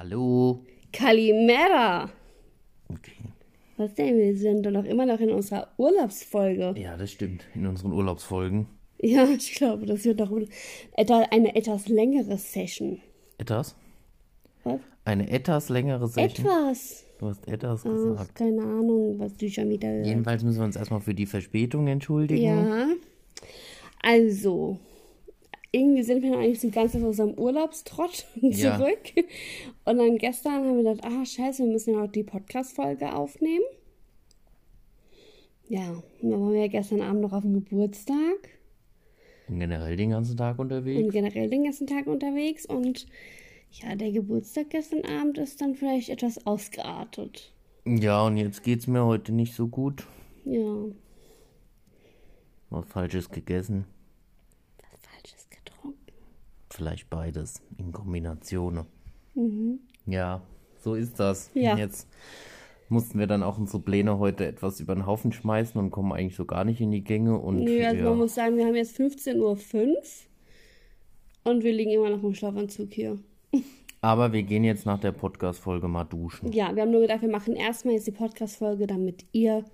Hallo. Kalimera. Okay. Was denn? Wir sind doch noch immer noch in unserer Urlaubsfolge. Ja, das stimmt. In unseren Urlaubsfolgen. Ja, ich glaube, das wird doch eine etwas längere Session. Etwas? Was? Eine etwas längere Session. Etwas. Du hast etwas Ach, gesagt. keine Ahnung, was du schon wieder. Jedenfalls müssen wir uns erstmal für die Verspätung entschuldigen. Ja. Also, irgendwie sind wir noch eigentlich so ganz aus unserem Urlaubstrott Ja. zurück. Und dann gestern haben wir gedacht, ah, scheiße, wir müssen ja noch die Podcast-Folge aufnehmen. Ja, und dann waren wir ja gestern Abend noch auf dem Geburtstag Und generell den ganzen Tag unterwegs. und generell den ganzen Tag unterwegs. Und ja, der Geburtstag gestern Abend ist dann vielleicht etwas ausgeartet. Ja, und jetzt geht's mir heute nicht so gut. Ja, Was Falsches gegessen. Vielleicht beides in Kombination. Ja, so ist das. Ja. Jetzt mussten wir dann auch unsere Pläne heute etwas über den Haufen schmeißen und kommen eigentlich so gar nicht in die Gänge. Und Nö, also ja, man muss sagen, wir haben jetzt 15.05 Uhr und wir liegen immer noch im Schlafanzug hier. aber wir gehen jetzt nach der Podcast-Folge mal duschen. Ja, wir haben nur gedacht, wir machen erstmal jetzt die Podcast-Folge, damit ihr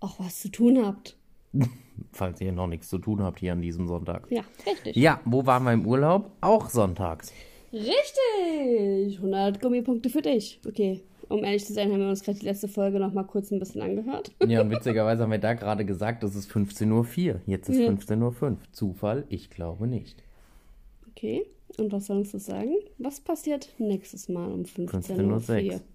auch was zu tun habt. Falls ihr noch nichts zu tun habt hier an diesem Sonntag. Ja, richtig. Ja, wo waren wir im Urlaub? Auch sonntags. Richtig! 100 Gummipunkte für dich. Okay, um ehrlich zu sein, haben wir uns gerade die letzte Folge noch mal kurz ein bisschen angehört. Ja, und witzigerweise haben wir da gerade gesagt, es ist 15.04 Uhr. Jetzt ist Ja. 15.05 Uhr. Zufall? Ich glaube nicht. Okay, und was soll uns das sagen? Was passiert nächstes Mal um 15.04 Uhr? 15.06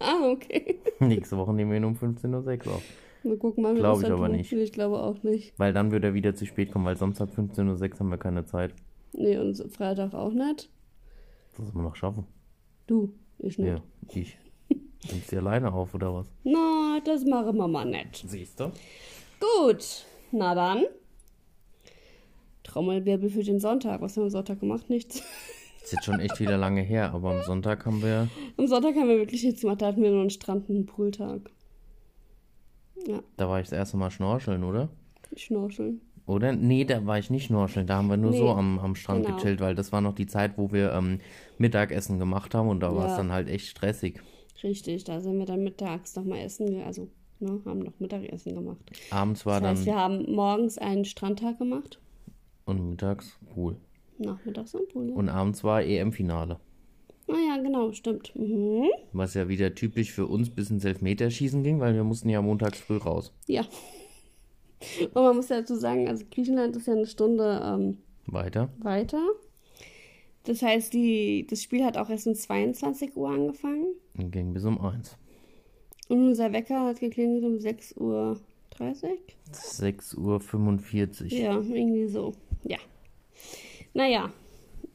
Ah, okay. Nächste Woche nehmen wir ihn um 15.06 Uhr auf. Wir gucken mal, wie Glaub das ich aber tut. nicht. Ich glaube auch nicht. Weil dann wird er wieder zu spät kommen, weil sonst ab 15.06 Uhr haben wir keine Zeit. Nee, und Freitag auch nicht. Das müssen wir noch schaffen. Du, ich nicht. Ja, ich. Nimmst du alleine auf, oder was? Na, das machen wir mal nicht. Siehst du? Gut, na dann. Trommelwirbel für den Sonntag. Was haben wir am Sonntag gemacht? Nichts. Ist jetzt schon echt wieder lange her, aber am Sonntag haben wir. Am Sonntag haben wir wirklich nichts gemacht. Da hatten wir nur einen Strand und einen Pooltag. Ja, Da war ich das erste Mal schnorcheln, oder? schnorcheln. Oder? Nee, da war ich nicht schnorcheln. Da haben wir nur Nee, so am, am Strand genau. gechillt, weil das war noch die Zeit, wo wir ähm, Mittagessen gemacht haben und da war es Ja. dann halt echt stressig. Richtig, da sind wir dann mittags nochmal essen. Also, ne, haben noch Mittagessen gemacht. Abends war Das heißt, dann wir haben morgens einen Strandtag gemacht. und mittags Pool. Nachmittags ein Pool. Ja. Und abends war EM-Finale. Ah ja, genau, stimmt. Mhm. Was ja wieder typisch für uns bis ins Elfmeterschießen ging, weil wir mussten ja montags früh raus. Ja. Und man muss dazu sagen, also Griechenland ist ja eine Stunde ähm, Weiter. weiter. Das heißt, die, das Spiel hat auch erst um 22 Uhr angefangen. Und ging bis um eins. Und unser Wecker hat geklingelt um 6.30 Uhr. 6.45 Uhr. Ja, irgendwie so. Ja. Naja,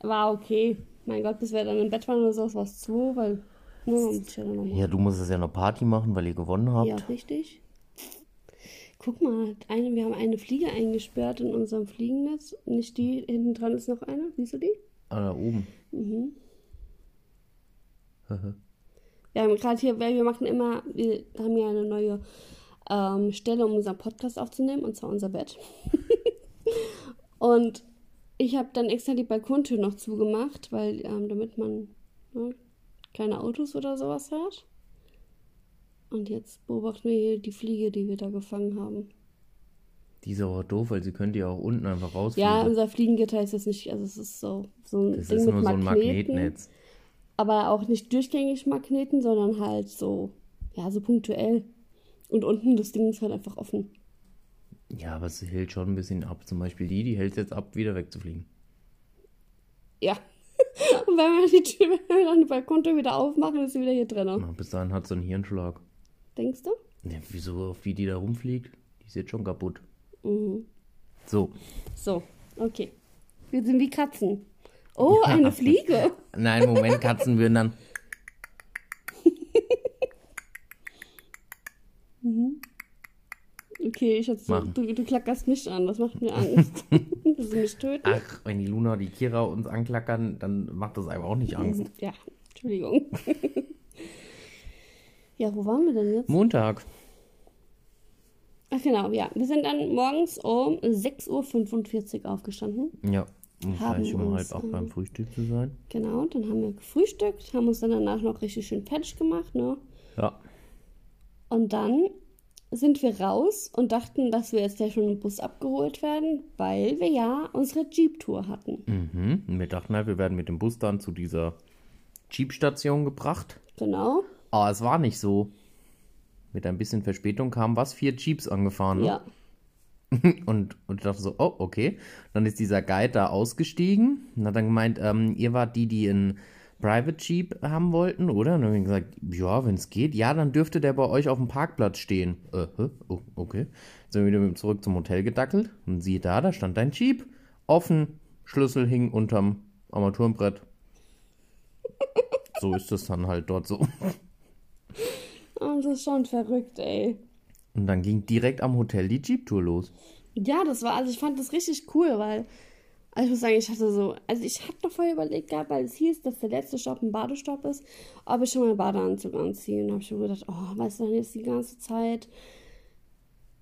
war okay. Mein Gott, bis wir dann im Bett waren oder so, war es zwei, weil. Ne, man muss ja dann noch mal. Ja, du musstest ja noch Party machen, weil ihr gewonnen habt. Ja, richtig. Guck mal, eine, wir haben eine Fliege eingesperrt in unserem Fliegennetz. Nicht die, hinten dran ist noch eine. Siehst du die? Ah, da oben. Wir haben gerade hier, weil wir machen immer, wir haben ja eine neue ähm, Stelle, um unseren Podcast aufzunehmen, und zwar unser Bett. und ich habe dann extra die Balkontür noch zugemacht, weil ähm, damit man ne, keine Autos oder sowas hört. Und jetzt beobachten wir hier die Fliege, die wir da gefangen haben. Die ist aber doof, weil sie könnte ja auch unten einfach rausfliegen. Ja, unser Fliegengitter ist jetzt nicht, also es ist so, so ein das Ding ist mit nur so ein Magneten. Magnetnetz. aber auch nicht durchgängig Magneten, sondern halt so, ja, so punktuell. Und unten das Ding ist halt einfach offen. Ja, aber sie hält schon ein bisschen ab. Zum Beispiel die, die hält jetzt ab, wieder wegzufliegen. Ja. Und wenn wir die Tür, wenn wir dann die Balkontür wieder aufmachen, ist sie wieder hier drin. Na, bis dahin hat sie einen Hirnschlag. Denkst du? Ja, wieso, auf wie die da rumfliegt? Die ist jetzt schon kaputt. Mhm. So. So, okay. Wir sind wie Katzen. Oh, eine Fliege. Nein, Moment, Katzen würden dann. Okay, ich so, Machen. du, du klackerst mich an, das macht mir Angst. Willst du mich töten? Ach, wenn die Luna und die Kira uns anklackern, dann macht das einem auch nicht Angst. Ja, Entschuldigung. ja, wo waren wir denn jetzt? Montag. Ach genau, ja. Wir sind dann morgens um 6.45 Uhr aufgestanden. Ja. Um gleich um halb ähm, beim Frühstück zu sein. Genau, dann haben wir gefrühstückt, haben uns dann danach noch richtig schön fertig gemacht, ne? Ja. Und dann sind wir raus und dachten, dass wir jetzt gleich schon im Bus abgeholt werden, weil wir ja unsere Jeep-Tour hatten. Mhm. Und wir dachten halt, wir werden mit dem Bus dann zu dieser Jeep-Station gebracht. Genau. Aber es war nicht so. Mit ein bisschen Verspätung kamen was? Vier Jeeps angefahren. Ne? Ja. Und, und ich dachte so, oh, okay. Dann ist dieser Guide da ausgestiegen und hat dann gemeint, ähm, ihr wart die, die einen Private Jeep haben wollten, oder? Und dann habe ich gesagt, ja, wenn es geht, ja, dann dürfte der bei euch auf dem Parkplatz stehen. Äh, oh, okay. Sind wir wieder mit zurück zum Hotel gedackelt und siehe da, da stand dein Jeep. Offen, Schlüssel hing unterm Armaturenbrett. so ist es dann halt dort so. Und das ist schon verrückt, ey. Und dann ging direkt am Hotel die Jeep-Tour los. Ja, das war, also ich fand das richtig cool, weil, also ich muss sagen, ich hatte so, also ich hatte noch vorher überlegt gehabt, weil es hieß, dass der letzte Stopp ein Badestopp ist, ob ich schon mal einen Badeanzug anziehe. Und habe ich mir gedacht, oh, weißt du, dann jetzt die ganze Zeit,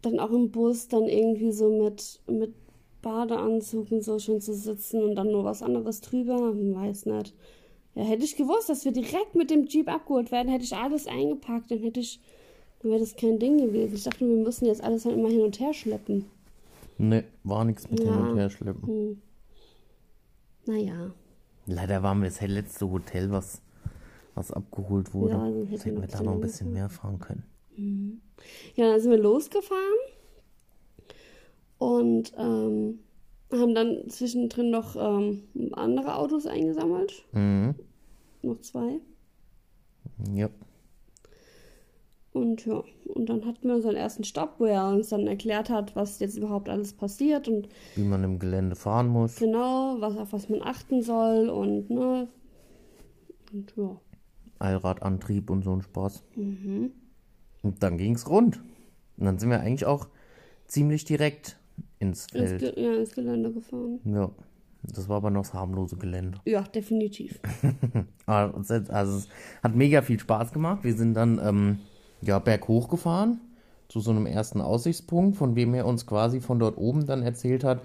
dann auch im Bus, dann irgendwie so mit, mit Badeanzug und so schon zu sitzen und dann nur was anderes drüber, hm, weiß nicht. Ja, hätte ich gewusst, dass wir direkt mit dem Jeep abgeholt werden, hätte ich alles eingepackt, dann hätte ich, dann wäre das kein Ding gewesen. Ich dachte, wir müssen jetzt alles halt immer hin und her schleppen. Ne, war nichts mit hin Ja. und her schleppen. Naja. Leider waren wir das letzte Hotel, was, was abgeholt wurde. Ja, dann hätten hätten wir da noch ein bisschen mehr fahren können. Ja, dann sind wir losgefahren und ähm, haben dann zwischendrin noch ähm, andere Autos eingesammelt. Mhm. Noch zwei. Ja. Und ja, und dann hatten wir unseren ersten Stopp, wo er uns dann erklärt hat, was jetzt überhaupt alles passiert und Wie man im Gelände fahren muss. genau, was auf was man achten soll und ne. Und ja. Allradantrieb und so ein Spaß. Mhm. Und dann ging's rund. Und dann sind wir eigentlich auch ziemlich direkt ins Ins, Feld. Ge ja, ins Gelände gefahren. Ja. Das war aber noch das harmlose Gelände. Ja, definitiv. Hat- Also es hat mega viel Spaß gemacht. Wir sind dann ähm, ja, berghoch gefahren zu so einem ersten Aussichtspunkt, von wem er uns quasi von dort oben dann erzählt hat,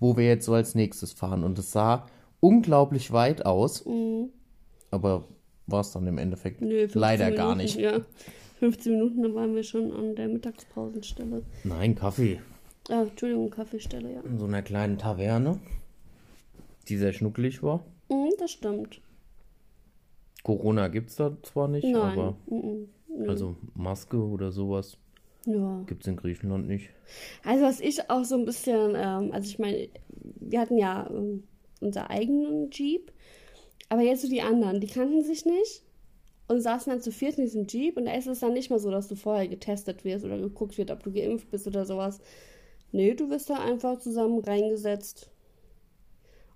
wo wir jetzt so als nächstes fahren. Und es sah unglaublich weit aus, aber war es dann im Endeffekt 15 leider Minuten, gar nicht. Ja, 15 Minuten, dann waren wir schon an der Mittagspausenstelle. Nein, Kaffee. Ah, Entschuldigung, Kaffeestelle, ja. In so einer kleinen Taverne, die sehr schnuckelig war. Mhm, das stimmt. Corona gibt es da zwar nicht, Nein. aber Mhm. Also Maske oder sowas Ja. gibt es in Griechenland nicht. Also was ich auch so ein bisschen, ähm, also ich meine, wir hatten ja ähm, unser eigenen Jeep, aber jetzt so die anderen, die kannten sich nicht und saßen dann zu viert in diesem Jeep und da ist es dann nicht mal so, dass du vorher getestet wirst oder geguckt wird, ob du geimpft bist oder sowas. Nee, du wirst da einfach zusammen reingesetzt.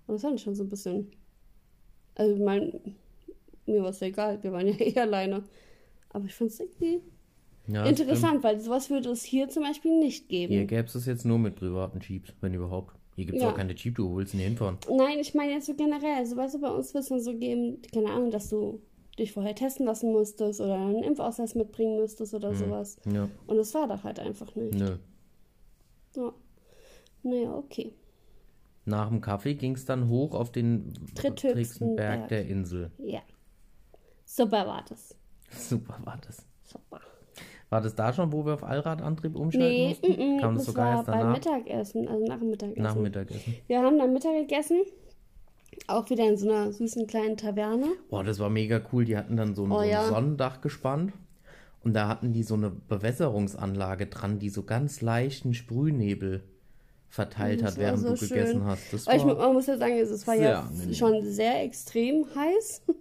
Und das fand ich schon so ein bisschen, also ich meine, mir war es egal, wir waren ja eh alleine. Aber ich fand es irgendwie Ja, interessant, weil sowas würde es hier zum Beispiel nicht geben. Hier gäbe es jetzt nur mit privaten Jeeps, wenn überhaupt. Hier gibt es Ja. auch keine Jeep, du willst nicht hinfahren. Nein, ich meine jetzt so generell. Also, weißt du, bei uns wird es dann so geben, keine Ahnung, dass du dich vorher testen lassen musstest oder einen Impfausweis mitbringen müsstest oder sowas. Ja, Und das war doch halt einfach nicht. nö. Ja. Naja, okay. Nach dem Kaffee ging es dann hoch auf den Dritthöchsten dritthöchsten Berg Berg. der Insel. Ja. Super war das. Super war das. Super. War das da schon, wo wir auf Allradantrieb umschalten Nee, mussten? mm, mm, Kam das das sogar war erst beim? Mittagessen, also nach dem Mittagessen. Nach dem Mittagessen. Wir haben dann Mittag gegessen. Auch wieder in so einer süßen kleinen Taverne. Boah, das war mega cool. Die hatten dann so ein, Oh so ein ja. Sonnendach gespannt. Und da hatten die so eine Bewässerungsanlage dran, die so ganz leichten Sprühnebel verteilt Das hat, war während so du schön. gegessen hast. Das Weil ich, war, man muss ja sagen, es war ja schon sehr extrem heiß.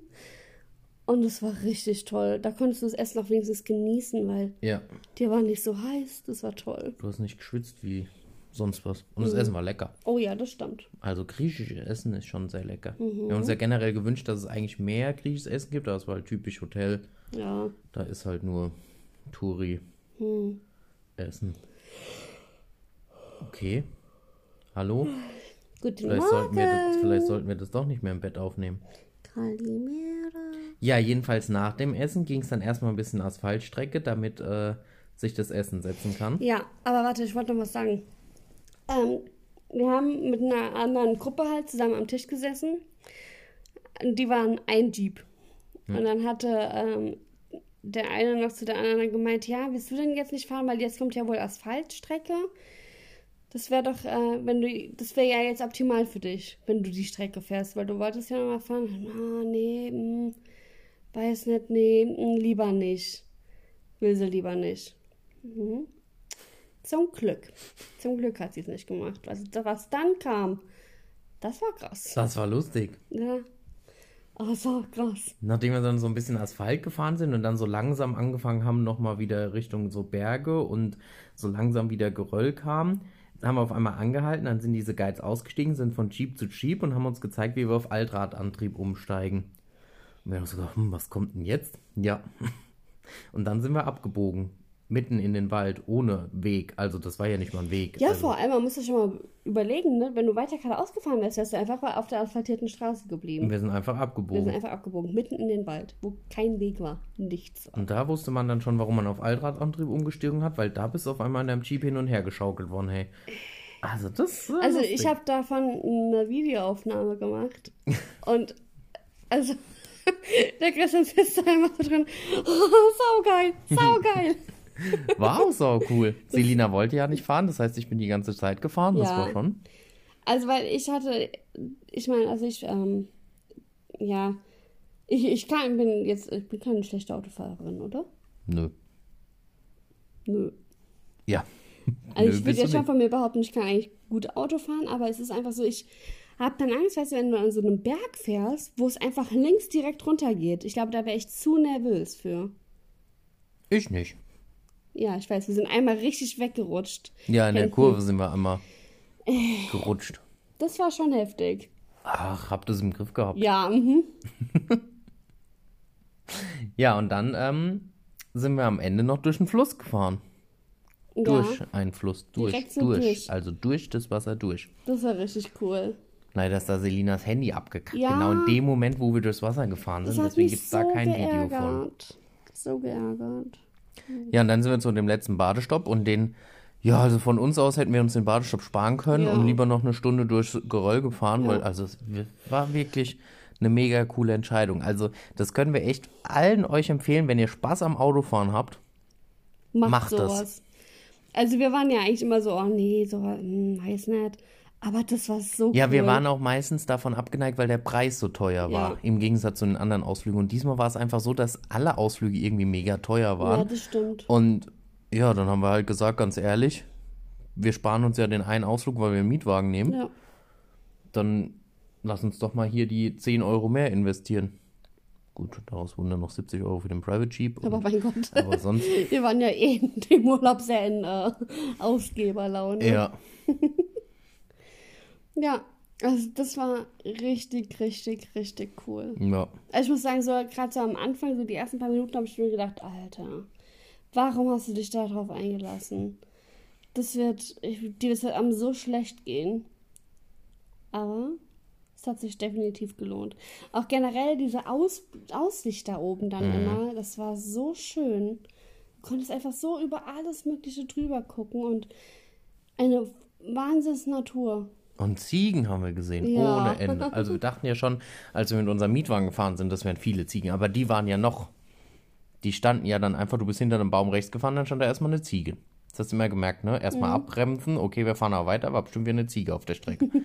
Und es war richtig toll. Da konntest du das Essen auch wenigstens genießen, weil ja, dir war nicht so heiß. Das war toll. du hast nicht geschwitzt wie sonst was. Und das Mhm. Essen war lecker. Oh ja, das stimmt. Also griechisches Essen ist schon sehr lecker. Mhm. Wir haben uns ja generell gewünscht, dass es eigentlich mehr griechisches Essen gibt, aber es war halt typisch Hotel. Ja. Da ist halt nur Touri Hm. Essen. Okay. Hallo? Guten Vielleicht sollten, wir das, Morgen. vielleicht sollten wir das doch nicht mehr im Bett aufnehmen. Kalimera. Ja, jedenfalls nach dem Essen ging es dann erstmal ein bisschen Asphaltstrecke, damit äh, sich das Essen setzen kann. Ja, aber warte, ich wollte noch was sagen. Ähm, wir haben mit einer anderen Gruppe halt zusammen am Tisch gesessen. Die waren ein Jeep. Und dann hatte ähm, der eine noch zu der anderen gemeint, ja, willst du denn jetzt nicht fahren, weil jetzt kommt ja wohl Asphaltstrecke. Das wäre doch, äh, wenn du, das wäre ja jetzt optimal für dich, wenn du die Strecke fährst, weil du wolltest ja noch mal fahren. Ah, nee, mh, weiß nicht, nee, mh, lieber nicht. Will sie lieber nicht. Mhm. Zum Glück. Zum Glück hat sie es nicht gemacht. Also, was dann kam, das war krass. Das war lustig. Ja. Aber es war krass. Nachdem wir dann so ein bisschen Asphalt gefahren sind und dann so langsam angefangen haben, nochmal wieder Richtung so Berge und so langsam wieder Geröll kam, haben wir auf einmal angehalten, dann sind diese Guides ausgestiegen, sind von Jeep zu Jeep und haben uns gezeigt, wie wir auf Altradantrieb umsteigen. Und wir haben so gedacht, hm, was kommt denn jetzt? Ja. Und dann sind wir abgebogen. Mitten in den Wald, ohne Weg. Also das war ja nicht mal ein Weg. Ja, also, vor allem, man muss das schon mal überlegen, ne? wenn du weiter geradeaus gefahren wärst, wärst du einfach auf der asphaltierten Straße geblieben. Wir sind einfach Wir abgebogen. sind einfach abgebogen, mitten in den Wald, wo kein Weg war, nichts war. Und da wusste man dann schon, warum man auf Altradantrieb umgestiegen hat, weil da bist du auf einmal in deinem Jeep hin und her geschaukelt worden, hey. Also das Also lustig. ich habe davon eine Videoaufnahme gemacht und also der Christian sitzt da immer so drin, oh, saugeil, auch so cool. Selina wollte ja nicht fahren, das heißt, ich bin die ganze Zeit gefahren, das Ja. war schon. Also weil ich hatte, ich meine, also ich, ähm, ja, ich, ich kann, bin jetzt, ich bin keine schlechte Autofahrerin, oder? Nö. Nö. Ja. Also Nö, ich würde jetzt schon von mir behaupten, ich kann eigentlich gut Auto fahren, aber es ist einfach so, ich habe dann Angst, weißt du, wenn du an so einem Berg fährst, wo es einfach links direkt runter geht. Ich glaube, da wäre ich zu nervös für. Ich nicht. Ja, ich weiß, wir sind einmal richtig weggerutscht. Ja, in der Hinten. Kurve sind wir einmal gerutscht. Das war schon heftig. Ach, habt das im Griff gehabt. Ja, mhm. Ja, und dann ähm, sind wir am Ende noch durch den Fluss gefahren. ja. Durch einen Fluss. Durch. So durch. durch. Also durch das Wasser durch. Das war richtig cool. Leider ist da Selinas Handy abgekackt. Ja. Genau in dem Moment, wo wir durchs Wasser gefahren sind. Deswegen gibt es so da kein geärgert. Video von. So geärgert. Ja, und dann sind wir zu dem letzten Badestopp und den, ja, also von uns aus hätten wir uns den Badestopp sparen können Ja. und lieber noch eine Stunde durchs Geröll gefahren, Ja. weil also es war wirklich eine mega coole Entscheidung. Also das können wir echt allen euch empfehlen, wenn ihr Spaß am Autofahren habt. Macht, Macht das. Also wir waren ja eigentlich immer so, oh nee, so, hm, weiß nicht. Aber das war so Ja, cool. wir waren auch meistens davon abgeneigt, weil der Preis so teuer war, Ja. im Gegensatz zu den anderen Ausflügen. Und diesmal war es einfach so, dass alle Ausflüge irgendwie mega teuer Ja, waren. das stimmt. Und ja, dann haben wir halt gesagt, ganz ehrlich, wir sparen uns ja den einen Ausflug, weil wir einen Mietwagen nehmen. Ja. Dann lass uns doch mal hier die 10 Euro mehr investieren. Gut, daraus wurden dann noch 70 Euro für den Private Jeep. Aber mein Gott. aber sonst, Wir waren ja eh in dem Urlaub sehr in äh, Ausgeberlaune. ja. Ja, also das war richtig, richtig, richtig cool. ja. Also ich muss sagen, so gerade so am Anfang, so die ersten paar Minuten habe ich mir gedacht, Alter, warum hast du dich darauf eingelassen? Das wird, ich, dir wird am so schlecht gehen. Aber es hat sich definitiv gelohnt. Auch generell diese Aus, Aussicht da oben dann immer, das war so schön. Du konntest einfach so über alles Mögliche drüber gucken und eine Wahnsinns Natur. Und Ziegen haben wir gesehen, Ja. ohne Ende. Also wir dachten ja schon, als wir mit unserem Mietwagen gefahren sind, das wären viele Ziegen. Aber die waren ja noch, die standen ja dann einfach, du bist hinter einem Baum rechts gefahren, dann stand da erstmal eine Ziege. Das hast du immer gemerkt, ne? Erstmal abbremsen, okay, wir fahren aber weiter, aber bestimmt wieder eine Ziege auf der Strecke.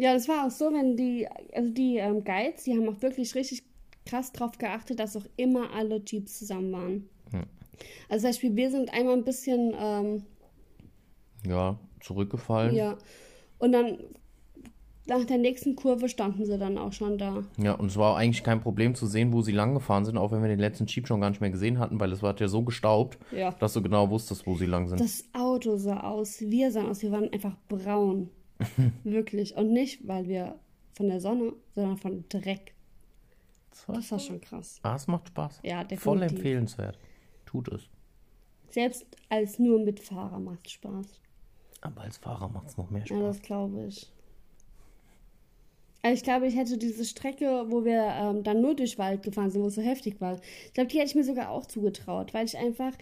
Ja, das war auch so, wenn die, also die ähm, Guides, die haben auch wirklich richtig krass drauf geachtet, dass auch immer alle Jeeps zusammen waren. Also zum Beispiel, wir sind einmal ein bisschen, ähm, ja, zurückgefallen. ja, und dann nach der nächsten Kurve standen sie dann auch schon da. Ja, und es war eigentlich kein Problem zu sehen, wo sie lang gefahren sind, auch wenn wir den letzten Jeep schon gar nicht mehr gesehen hatten, weil es war ja so gestaubt, Ja. dass du genau wusstest, wo sie lang sind. Das Auto sah aus, wir sahen aus, wir waren einfach braun. Wirklich. Und nicht, weil wir von der Sonne, sondern von Dreck. Das war schon krass. Ah, es macht Spaß. Ja, definitiv. Voll empfehlenswert. Tut es. Selbst als nur Mitfahrer macht Spaß. Aber als Fahrer macht es noch mehr Ja, Spaß. das glaube ich. Also ich glaube, ich hätte diese Strecke, wo wir ähm, dann nur durch Wald gefahren sind, wo es so heftig war. Ich glaube, die hätte ich mir sogar auch zugetraut, weil ich einfach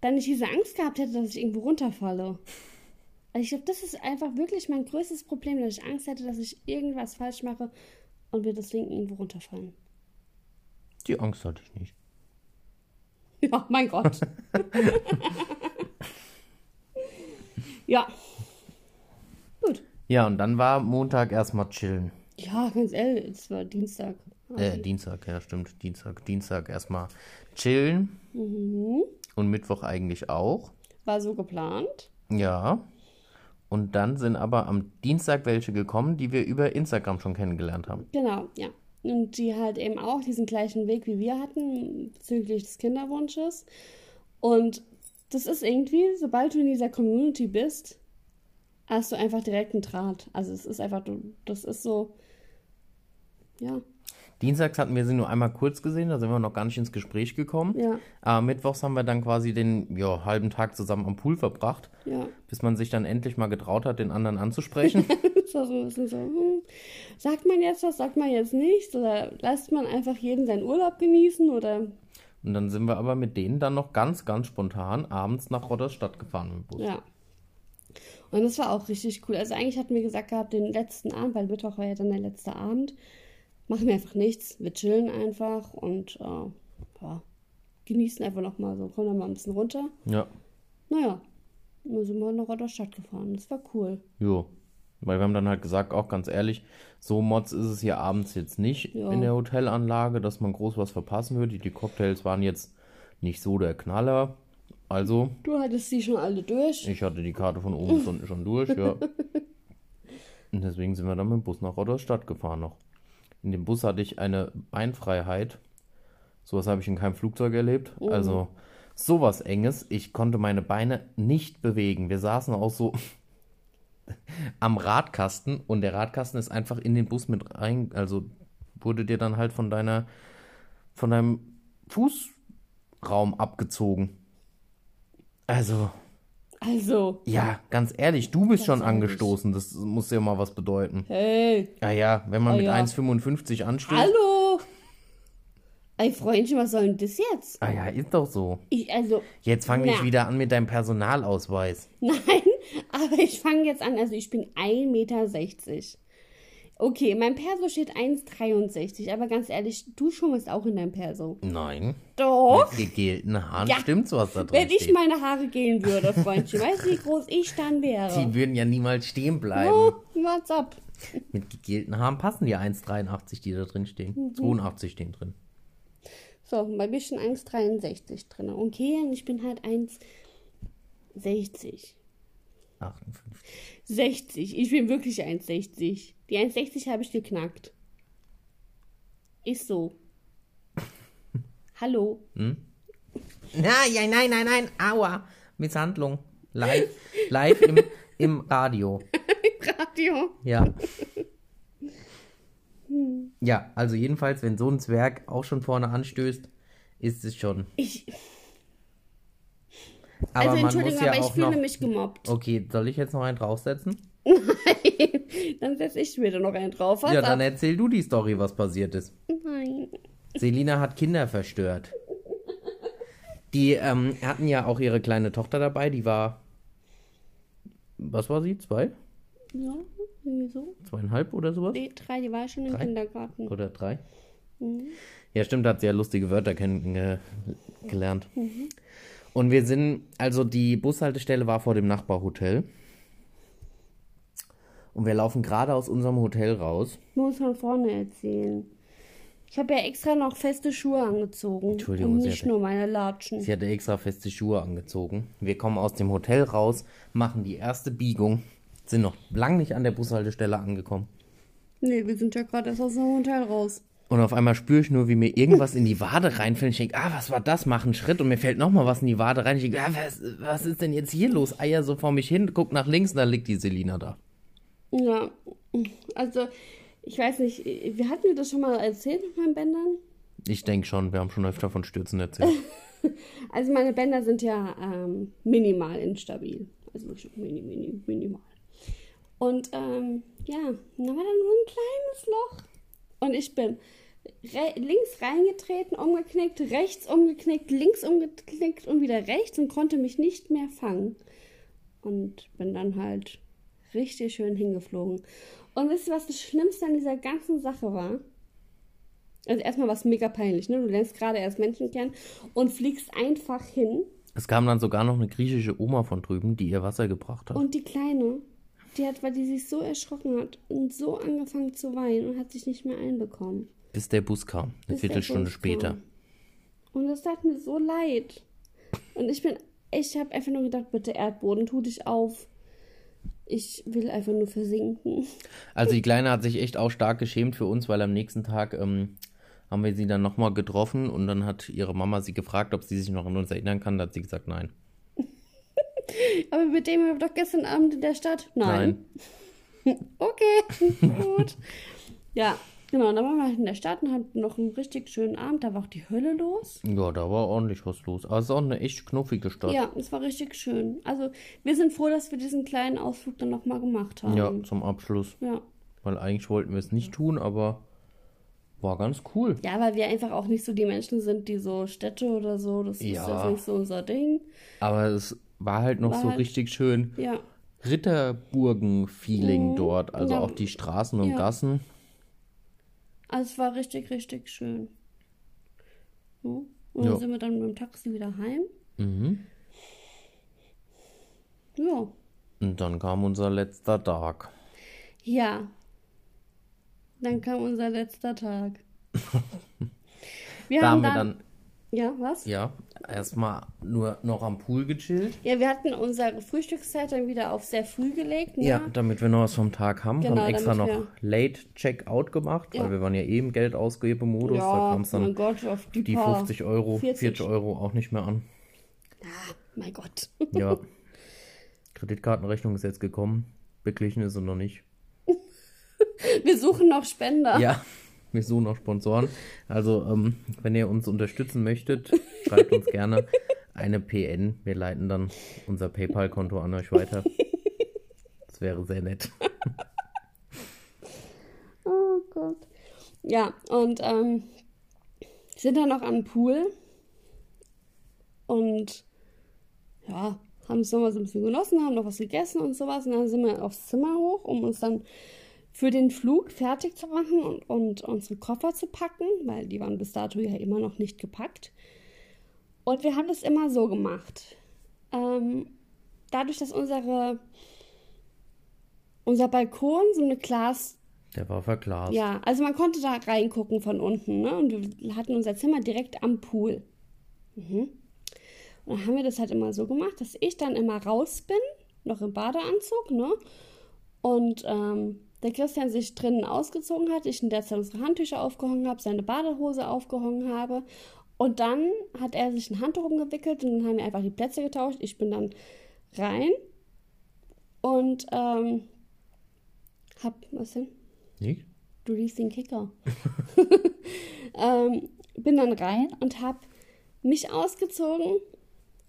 dann nicht diese Angst gehabt hätte, dass ich irgendwo runterfalle. Also ich glaube, das ist einfach wirklich mein größtes Problem, dass ich Angst hätte, dass ich irgendwas falsch mache und wir deswegen irgendwo runterfallen. Die Angst hatte ich nicht. Ja, mein Gott. ja. Gut. Ja, und dann war Montag erstmal chillen. Ja, ganz ehrlich, es war Dienstag. Äh, Dienstag, ja, stimmt. Dienstag, Dienstag erstmal chillen. Mhm. Und Mittwoch eigentlich auch. War so geplant. Ja. Und dann sind aber am Dienstag welche gekommen, die wir über Instagram schon kennengelernt haben. Genau, ja. Und die halt eben auch diesen gleichen Weg wie wir hatten bezüglich des Kinderwunsches. Und das ist irgendwie, sobald du in dieser Community bist, hast du einfach direkt einen Draht. Also es ist einfach, du, das ist so, ja, Dienstags hatten wir sie nur einmal kurz gesehen, da sind wir noch gar nicht ins Gespräch gekommen. ja, Aber mittwochs haben wir dann quasi den ja, halben Tag zusammen am Pool verbracht, ja. bis man sich dann endlich mal getraut hat, den anderen anzusprechen. Das war so ein bisschen so, hm, sagt man jetzt was, sagt man jetzt nichts? Oder lässt man einfach jeden seinen Urlaub genießen? Oder, Und dann sind wir aber mit denen dann noch ganz, ganz spontan abends nach Rotterstadt gefahren mit dem Bus. ja. Und das war auch richtig cool. Also eigentlich hatten wir gesagt gehabt, den letzten Abend, weil Mittwoch war ja dann der letzte Abend, machen wir einfach nichts. Wir chillen einfach und äh, ja, genießen einfach nochmal so, kommen dann mal ein bisschen runter. Ja, Naja, dann sind wir nach Rotterstadt gefahren. Das war cool. jo. Weil wir haben dann halt gesagt, auch ganz ehrlich, so Mods ist es hier abends jetzt nicht Ja. in der Hotelanlage, dass man groß was verpassen würde. Die Cocktails waren jetzt nicht so der Knaller. Also, Du hattest die schon alle durch. ich hatte die Karte von oben bis unten schon durch, ja. Und deswegen sind wir dann mit dem Bus nach Rotterstadt gefahren noch. In dem Bus hatte ich eine Beinfreiheit. Sowas habe ich in keinem Flugzeug erlebt. Also sowas Enges. Ich konnte meine Beine nicht bewegen. Wir saßen auch so am Radkasten und der Radkasten ist einfach in den Bus mit rein. Also wurde dir dann halt von deiner, von deinem Fußraum abgezogen. Also, Also, ja, ganz ehrlich, du bist schon angestoßen. Das muss ja mal was bedeuten. hey, Ja, ja, wenn man Ah, mit ja. 1,55 anstößt. hallo! Ey, Freundchen, was soll denn das jetzt? Ah ja, ist doch so. Ich, also, Jetzt fang nicht Na. wieder an mit deinem Personalausweis. nein, aber ich fange jetzt an. Also, ich bin 1,60 Meter. Okay, mein Perso steht 1,63, aber ganz ehrlich, du schummelst auch in deinem Perso. Nein. Doch! Mit gegelten Haaren Ja. stimmt's, was da drin Wenn ich meine Haare gehen würde, Freundchen, weißt du, wie groß ich dann wäre? Die würden ja niemals stehen bleiben. Oh, what's up? Mit gegelten Haaren passen die 1,83, die da drin stehen. Mhm. 82 stehen drin. So, bei mir stehen 1,63 drin. Okay, und ich bin halt 1,60. 58. 60. Ich bin wirklich 1,60. Die 1,60 habe ich geknackt. Ist so. Hallo. Nein, nein, nein, nein, nein. Aua. Misshandlung. Live, live im, im Radio. Radio. Ja. Ja, also jedenfalls, wenn so ein Zwerg auch schon vorne anstößt, ist es schon. Ich, Aber also Entschuldigung, ja aber ich fühle noch. mich gemobbt. Okay, soll ich jetzt noch einen draufsetzen? Dann setze ich wieder noch einen drauf. Was ja, dann ab? erzähl du die Story, was passiert ist. Nein. Selina hat Kinder verstört. Die ähm, hatten ja auch ihre kleine Tochter dabei, die war. Was war sie? Zwei? Ja, irgendwie so. Zweieinhalb oder sowas? Nee, drei, die war schon im Drei? Kindergarten. Oder drei? Ja, stimmt, hat sehr lustige Wörter kennengelernt. Und wir sind, also die Bushaltestelle war vor dem Nachbarhotel. Und wir laufen gerade aus unserem Hotel raus. Muss von vorne erzählen. Ich habe ja extra noch feste Schuhe angezogen. Entschuldigung, Und nicht hatte- nur meine Latschen. Sie hatte extra feste Schuhe angezogen. Wir kommen aus dem Hotel raus, machen die erste Biegung, sind noch lang nicht an der Bushaltestelle angekommen. Nee, wir sind ja gerade erst aus dem Hotel raus. Und auf einmal spüre ich nur, wie mir irgendwas in die Wade reinfällt. Ich denke, ah, was war das? Mach einen Schritt und mir fällt nochmal was in die Wade rein. Ich denke, ah, was, was ist denn jetzt hier los? Eier so vor mich hin, guck nach links und da liegt die Selina da. Ja, also ich weiß nicht, wir hatten wir das schon mal erzählt mit meinen Bändern? Ich denke schon, wir haben schon öfter von Stürzen erzählt. Also meine Bänder sind ja ähm, minimal instabil. Also wirklich mini, mini, minimal. Und ähm, ja, da war dann so ein kleines Loch. Und ich bin re links reingetreten, umgeknickt, rechts umgeknickt, links umgeknickt und wieder rechts und konnte mich nicht mehr fangen. und bin dann halt richtig schön hingeflogen. Und wisst ihr, was das Schlimmste an dieser ganzen Sache war? Also erstmal war es mega peinlich, ne? Du lernst gerade erst Menschen kennen und fliegst einfach hin. Es kam dann sogar noch eine griechische Oma von drüben, die ihr Wasser gebracht hat. Und die Kleine, die hat, weil die sich so erschrocken hat und so angefangen zu weinen und hat sich nicht mehr einbekommen. Bis der Bus kam, eine Bis Viertelstunde später. kam. Und das tat mir so leid. Und ich bin, ich habe einfach nur gedacht, bitte Erdboden, tu dich auf. Ich will einfach nur versinken. Also die Kleine hat sich echt auch stark geschämt für uns, weil am nächsten Tag ähm, haben wir sie dann nochmal getroffen und dann hat ihre Mama sie gefragt, ob sie sich noch an uns erinnern kann. Da hat sie gesagt, nein. Aber mit dem haben wir doch gestern Abend in der Stadt. Nein. Okay, gut. Ja, genau. Dann waren wir halt in der Stadt und hatten noch einen richtig schönen Abend. Da war auch die Hölle los. Ja, da war ordentlich was los. Ist auch eine echt knuffige Stadt. Ja, es war richtig schön. Also, wir sind froh, dass wir diesen kleinen Ausflug dann nochmal gemacht haben. Ja, zum Abschluss. ja. Weil eigentlich wollten wir es nicht tun, aber war ganz cool. Ja, weil wir einfach auch nicht so die Menschen sind, die so Städte oder so, das ist Ja. jetzt nicht so unser Ding. Aber es war halt noch War so halt- richtig schön Ja, Ritterburgen-Feeling Mhm. dort. Also Ja. auch die Straßen und Ja. Gassen. also es war richtig, richtig schön. Ja. Und dann sind wir dann mit dem Taxi wieder heim. Mhm. Ja. Und dann kam unser letzter Tag. Ja. Dann kam unser letzter Tag. Wir Da haben haben wir dann, dann, Ja, was? ja, erstmal nur noch am Pool gechillt. Ja, wir hatten unsere Frühstückszeit dann wieder auf sehr früh gelegt. Ne? Ja, damit wir noch was vom Tag haben. Genau, haben extra noch Late Checkout gemacht, Ja. weil wir waren ja eben Geldausgebemodus. da ja kam es dann Gott, auf die, die paar 50 Euro, 40. 40 Euro auch nicht mehr an. Ah, mein Gott. Ja. Kreditkartenrechnung ist jetzt gekommen. Beglichen ist sie noch nicht. Wir suchen noch Spender. Ja, wir suchen noch Sponsoren. Also, ähm, wenn ihr uns unterstützen möchtet, schreibt uns gerne eine PN. Wir leiten dann unser PayPal-Konto an euch weiter. Das wäre sehr nett. Oh Gott. Ja, und ähm, sind dann noch am Pool und ja, haben es nochmal so ein bisschen genossen, haben noch was gegessen und sowas. Und dann sind wir aufs Zimmer hoch, um uns dann für den Flug fertig zu machen und, und unsere Koffer zu packen, weil die waren bis dato ja immer noch nicht gepackt. Und wir haben das immer so gemacht. Ähm, dadurch, dass unsere, unser Balkon so eine Glas Der war verglast. ja, also man konnte da reingucken von unten, ne? Und wir hatten unser Zimmer direkt am Pool. Mhm. Und dann haben wir das halt immer so gemacht, dass ich dann immer raus bin, noch im Badeanzug, ne? Und ähm, der Christian sich drinnen ausgezogen hat, ich in der Zeit unsere Handtücher aufgehangen habe, seine Badehose aufgehangen habe. Und dann hat er sich ein Handtuch umgewickelt und dann haben wir einfach die Plätze getauscht. Ich bin dann rein und ähm, hab, was denn? Nicht? Du liest den Kicker. ähm, bin dann rein und habe mich ausgezogen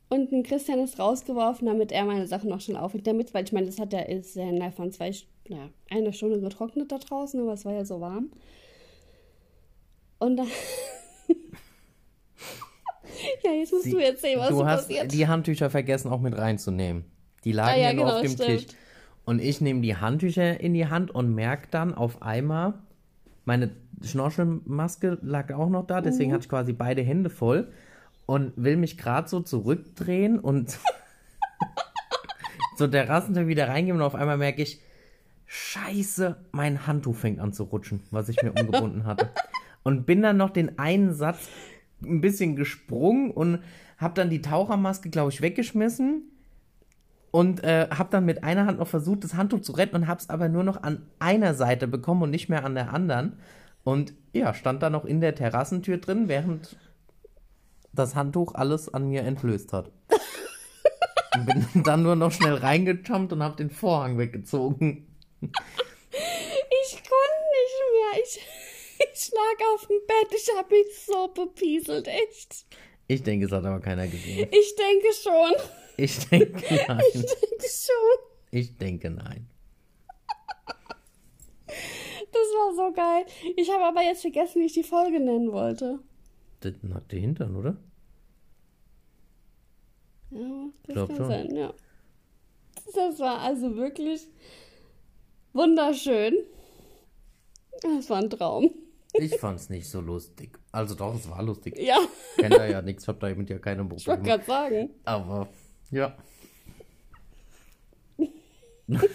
und den Christian ist rausgeworfen, damit er meine Sachen noch schnell aufhängt. Damit, weil ich meine, das hat ja ist ja innerhalb von zwei, ja, einer Stunde getrocknet da draußen, aber es war ja so warm. Und dann. ja, jetzt musst du erzählen, was du so hast passiert. die Handtücher vergessen auch mit reinzunehmen. Die lagen Ah, ja, ja, nur genau, auf dem stimmt. Tisch. Und ich nehme die Handtücher in die Hand und merke dann auf einmal, meine Schnorchelmaske lag auch noch da, Mhm. deswegen hatte ich quasi beide Hände voll und will mich gerade so zurückdrehen und so der Rassentür wieder reingeben und auf einmal merke ich, Scheiße, mein Handtuch fängt an zu rutschen, was ich mir umgebunden hatte. Und bin dann noch den einen Satz ein bisschen gesprungen und habe dann die Tauchermaske, glaube ich, weggeschmissen und äh, habe dann mit einer Hand noch versucht, das Handtuch zu retten und habe es aber nur noch an einer Seite bekommen und nicht mehr an der anderen. Und ja, stand da noch in der Terrassentür drin, während das Handtuch alles an mir entblößt hat. und bin dann nur noch schnell reingejumpt und habe den Vorhang weggezogen. Ich konnte nicht mehr. Ich, ich lag auf dem Bett. Ich habe mich so bepieselt, echt. Ich denke, es hat aber keiner gesehen. Ich denke schon. Ich denke nein. Ich denke schon. Ich denke nein. Das war so geil. Ich habe aber jetzt vergessen, wie ich die Folge nennen wollte. Das nackte Hintern, oder? Ja, das Glaub kann schon. sein, ja. Das war also wirklich wunderschön. Das war ein Traum. Ich fand's nicht so lustig. Also doch, es war lustig. Ja, Ich kenne da ja nichts, ich hab damit ja keine ich wollte Probleme. gerade sagen. Aber ja.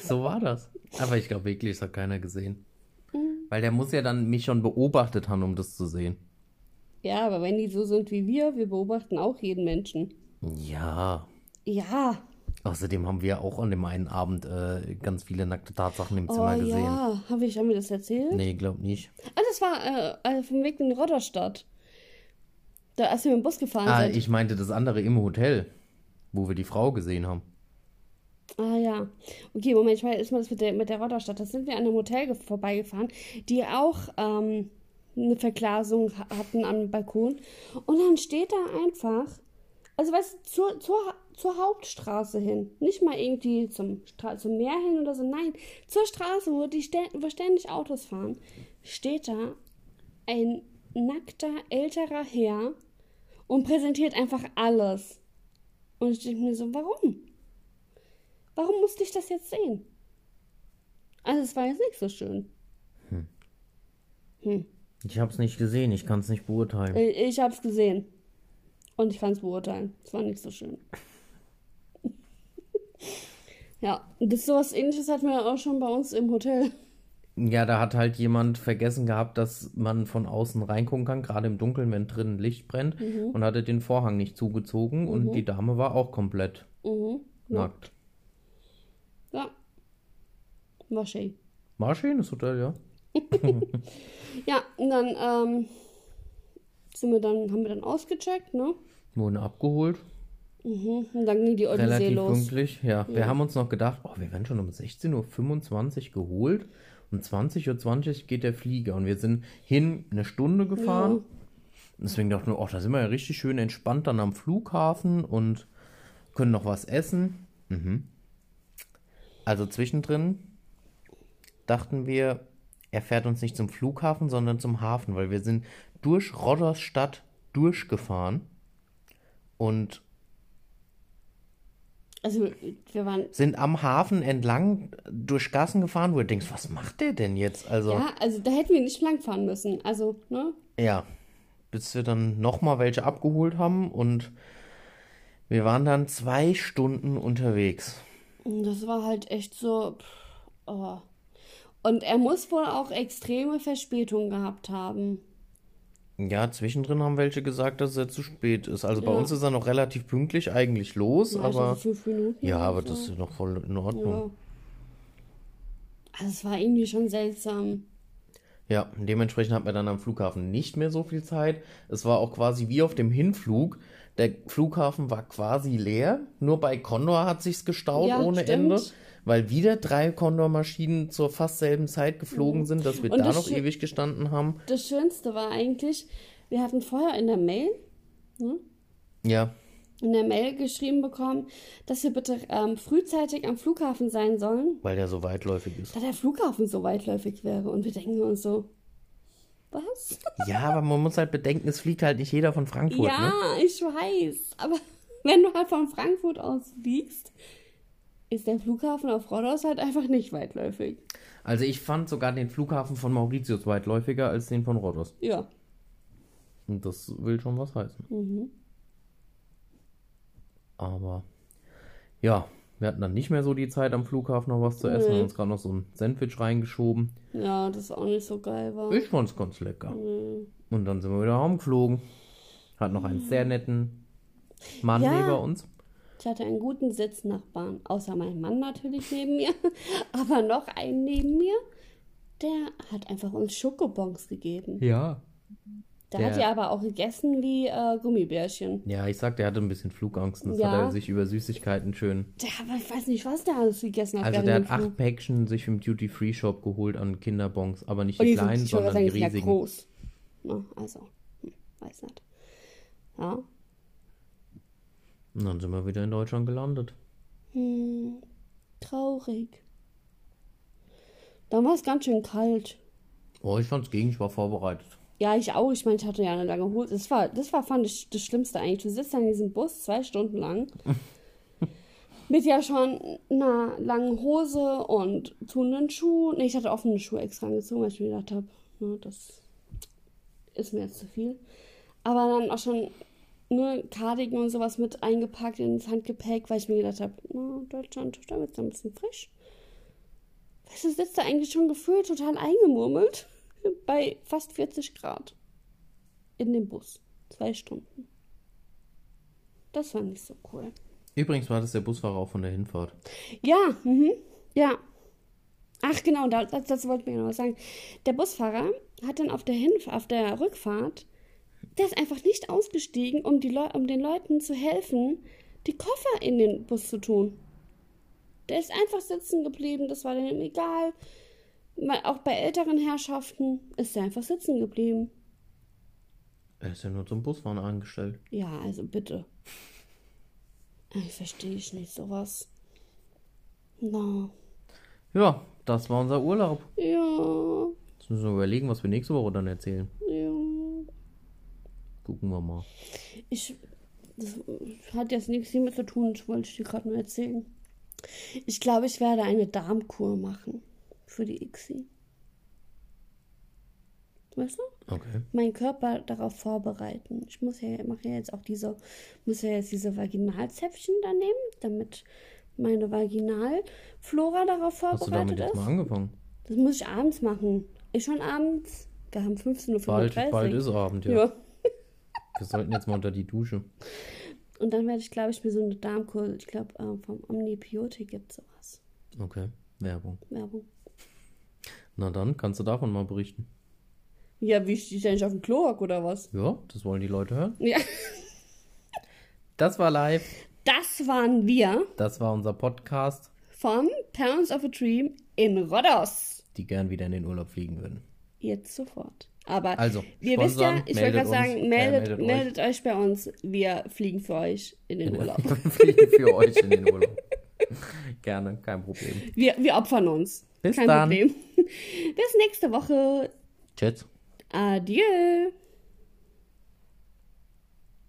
so war das. Aber ich glaube wirklich, es hat keiner gesehen. Weil der muss ja dann mich schon beobachtet haben, um das zu sehen. Ja, aber wenn die so sind wie wir, wir beobachten auch jeden Menschen. Ja. Ja. Außerdem haben wir auch an dem einen Abend äh, ganz viele nackte Tatsachen im Oh Zimmer gesehen. ja. Habe ich, haben wir das erzählt? Nee, glaub nicht. Ah, das war äh, vom Weg in Rodderstadt. Da, als wir mit dem Bus gefahren Ah, sind. ich meinte das andere im Hotel, wo wir die Frau gesehen haben. Ah ja. Okay, Moment, ich meine erstmal das mit der, mit der Rodderstadt. Da sind wir an einem Hotel ge- vorbeigefahren, die auch ähm, eine Verglasung ha- hatten am Balkon. Und dann steht da einfach, also weißt du, zur, zur, zur Hauptstraße hin. Nicht mal irgendwie zum, Stra zum Meer hin oder so. Nein, zur Straße, wo, die wo ständig Autos fahren, steht da ein nackter, älterer Herr und präsentiert einfach alles. Und ich denke mir so, warum? Warum musste ich das jetzt sehen? Also es war jetzt nicht so schön. Ich hab's nicht gesehen, ich kann's nicht beurteilen. Ich, ich habe es gesehen. Und ich kann es beurteilen. Es war nicht so schön. Ja, das sowas ähnliches hatten wir auch schon bei uns im Hotel. Ja, da hat halt jemand vergessen gehabt, dass man von außen reingucken kann, gerade im Dunkeln, wenn drinnen Licht brennt, und hatte den Vorhang nicht zugezogen und die Dame war auch komplett Mhm. nackt. Ja. War schön. War schön, das Hotel, ja. Ja, und dann ähm, sind wir dann, haben wir dann ausgecheckt, ne? Wurden abgeholt, Mhm. Und dann ging die Odyssee relativ los. pünktlich. Ja, wir haben uns noch gedacht, oh, wir werden schon um 16.25 Uhr geholt. Um 20.20 Uhr geht der Flieger und wir sind hin eine Stunde gefahren. Und Deswegen dachten wir, oh, da sind wir ja richtig schön entspannt dann am Flughafen und können noch was essen. Mhm. Also zwischendrin dachten wir, er fährt uns nicht zum Flughafen, sondern zum Hafen, weil wir sind durch Roddersstadt durchgefahren und Also wir waren sind am Hafen entlang durch Gassen gefahren, wo du denkst, was macht der denn jetzt? Also, Ja, also da hätten wir nicht lang fahren müssen. Also, ne? ja, bis wir dann nochmal welche abgeholt haben und wir waren dann zwei Stunden unterwegs. Das war halt echt so. Oh. Und er muss wohl auch extreme Verspätungen gehabt haben. Ja, zwischendrin haben welche gesagt, dass er zu spät ist. Also bei Ja. uns ist er noch relativ pünktlich eigentlich los, Ja, aber so fünf Minuten. ja, oder aber so. das ist noch voll in Ordnung. Ja. Also es war irgendwie schon seltsam. Ja, dementsprechend hat man dann am Flughafen nicht mehr so viel Zeit. Es war auch quasi wie auf dem Hinflug. Der Flughafen war quasi leer. Nur bei Condor hat sich's gestaut Ja, ohne stimmt. Ende. Weil wieder drei Condor-Maschinen zur fast selben Zeit geflogen sind, dass wir Mhm. Und da noch ewig gestanden haben. Das Schönste war eigentlich, wir hatten vorher in der Mail, Ja, in der Mail geschrieben bekommen, dass wir bitte ähm, frühzeitig am Flughafen sein sollen, weil der so weitläufig ist. da der Flughafen so weitläufig wäre. Und wir denken uns so, was? Ja, aber man muss halt bedenken, es fliegt halt nicht jeder von Frankfurt, ja, ne? ich weiß. Aber wenn du halt von Frankfurt aus fliegst, ist der Flughafen auf Rhodos halt einfach nicht weitläufig. Also ich fand sogar den Flughafen von Mauritius weitläufiger als den von Rhodos. Ja. Und das will schon was heißen. Mhm. Aber ja, wir hatten dann nicht mehr so die Zeit am Flughafen noch was zu essen. Nee. Haben uns gerade noch so ein Sandwich reingeschoben. Ja, das auch nicht so geil war. Ich fand's ganz lecker. Mhm. Und dann sind wir wieder heimgeflogen. Hat noch einen sehr netten Mann Ja. neben uns. Ich hatte einen guten Sitznachbarn, außer mein Mann natürlich neben mir, aber noch einen neben mir, der hat einfach uns Schokobons gegeben. Ja. Der- hat ja aber auch gegessen wie äh, Gummibärchen. Ja, ich sag, der hatte ein bisschen Flugangst. Und das Ja. hat er sich über Süßigkeiten schön. Der, aber ich weiß nicht, was der alles gegessen hat. Also der hat acht. Päckchen sich im Duty-Free-Shop geholt an Kinderbons. Aber nicht die die kleinen, sondern die sind ja riesigen. groß. Na, also, hm, weiß nicht. Ja. Und dann sind wir wieder in Deutschland gelandet. Hm, traurig. Da war es ganz schön kalt. Oh, ich fand's gegen, ich war vorbereitet. Ja, ich auch. Ich meine, ich hatte ja eine lange Hose. Das war, das war, fand ich, das Schlimmste eigentlich. Du sitzt dann in diesem Bus zwei Stunden lang. Mit ja schon einer langen Hose und tunenden Schuhen. Nee, ich hatte offene Schuhe extra angezogen, weil ich mir gedacht habe, ne, das ist mir jetzt zu viel. Aber dann auch schon ne, Cardigan und sowas mit eingepackt ins Handgepäck, weil ich mir gedacht habe, na, Deutschland, da wird es ein bisschen frisch. Weißt du, sitzt da eigentlich schon gefühlt total eingemurmelt bei fast 40 Grad in dem Bus. Zwei Stunden. Das war nicht so cool. Übrigens war das der Busfahrer auch von der Hinfahrt. Ja, mhm, ja. Ach genau, das, das wollte ich mir noch was sagen. Der Busfahrer hat dann auf der Hinf auf der Rückfahrt, der ist einfach nicht ausgestiegen, um, die Leu um den Leuten zu helfen, die Koffer in den Bus zu tun. Der ist einfach sitzen geblieben, das war dem egal. Auch bei älteren Herrschaften ist er einfach sitzen geblieben. Er ist ja nur zum Busfahren angestellt. Ja, also bitte. Ich verstehe ich nicht sowas. Na. Ja, das war unser Urlaub. Ja. Jetzt müssen wir überlegen, was wir nächste Woche dann erzählen. Ja. Gucken wir mal. Ich. Das hat jetzt nichts damit zu tun, das wollte ich dir gerade nur erzählen. Ich glaube, ich werde eine Darmkur machen. Für die ICSI. Weißt du? Okay. Meinen Körper darauf vorbereiten. Ich muss ja, mache ja jetzt auch diese, muss ja jetzt diese Vaginalzäpfchen da nehmen, damit meine Vaginalflora darauf vorbereitet Hast du damit jetzt ist. mal angefangen? Das muss ich abends machen. Ist schon abends. Wir haben 15.35 Uhr. Bald, bald ist Abend, ja. ja. Wir sollten jetzt mal unter die Dusche. Und dann werde ich, glaube ich, mir so eine Darmkur, ich glaube, äh, vom Omnibiotik gibt sowas. Okay, Werbung. Werbung. Na dann, kannst du davon mal berichten. Ja, wie ich denn nicht auf dem Klo oder was? Ja, das wollen die Leute hören. Ja. Das war live. Das waren wir Das war unser Podcast, von Parents of a Dream in Rhodos. die gern wieder in den Urlaub fliegen würden. Jetzt sofort. Aber Also, ihr wisst ja, ich wollte meldet gerade sagen, uns, äh, meldet, meldet euch. meldet euch bei uns. Wir fliegen für euch in den Urlaub. Wir fliegen für euch in den Urlaub. Gerne, kein Problem. Wir, wir opfern uns. Bis Kein dann. Problem. Bis nächste Woche. Tschüss. Adieu.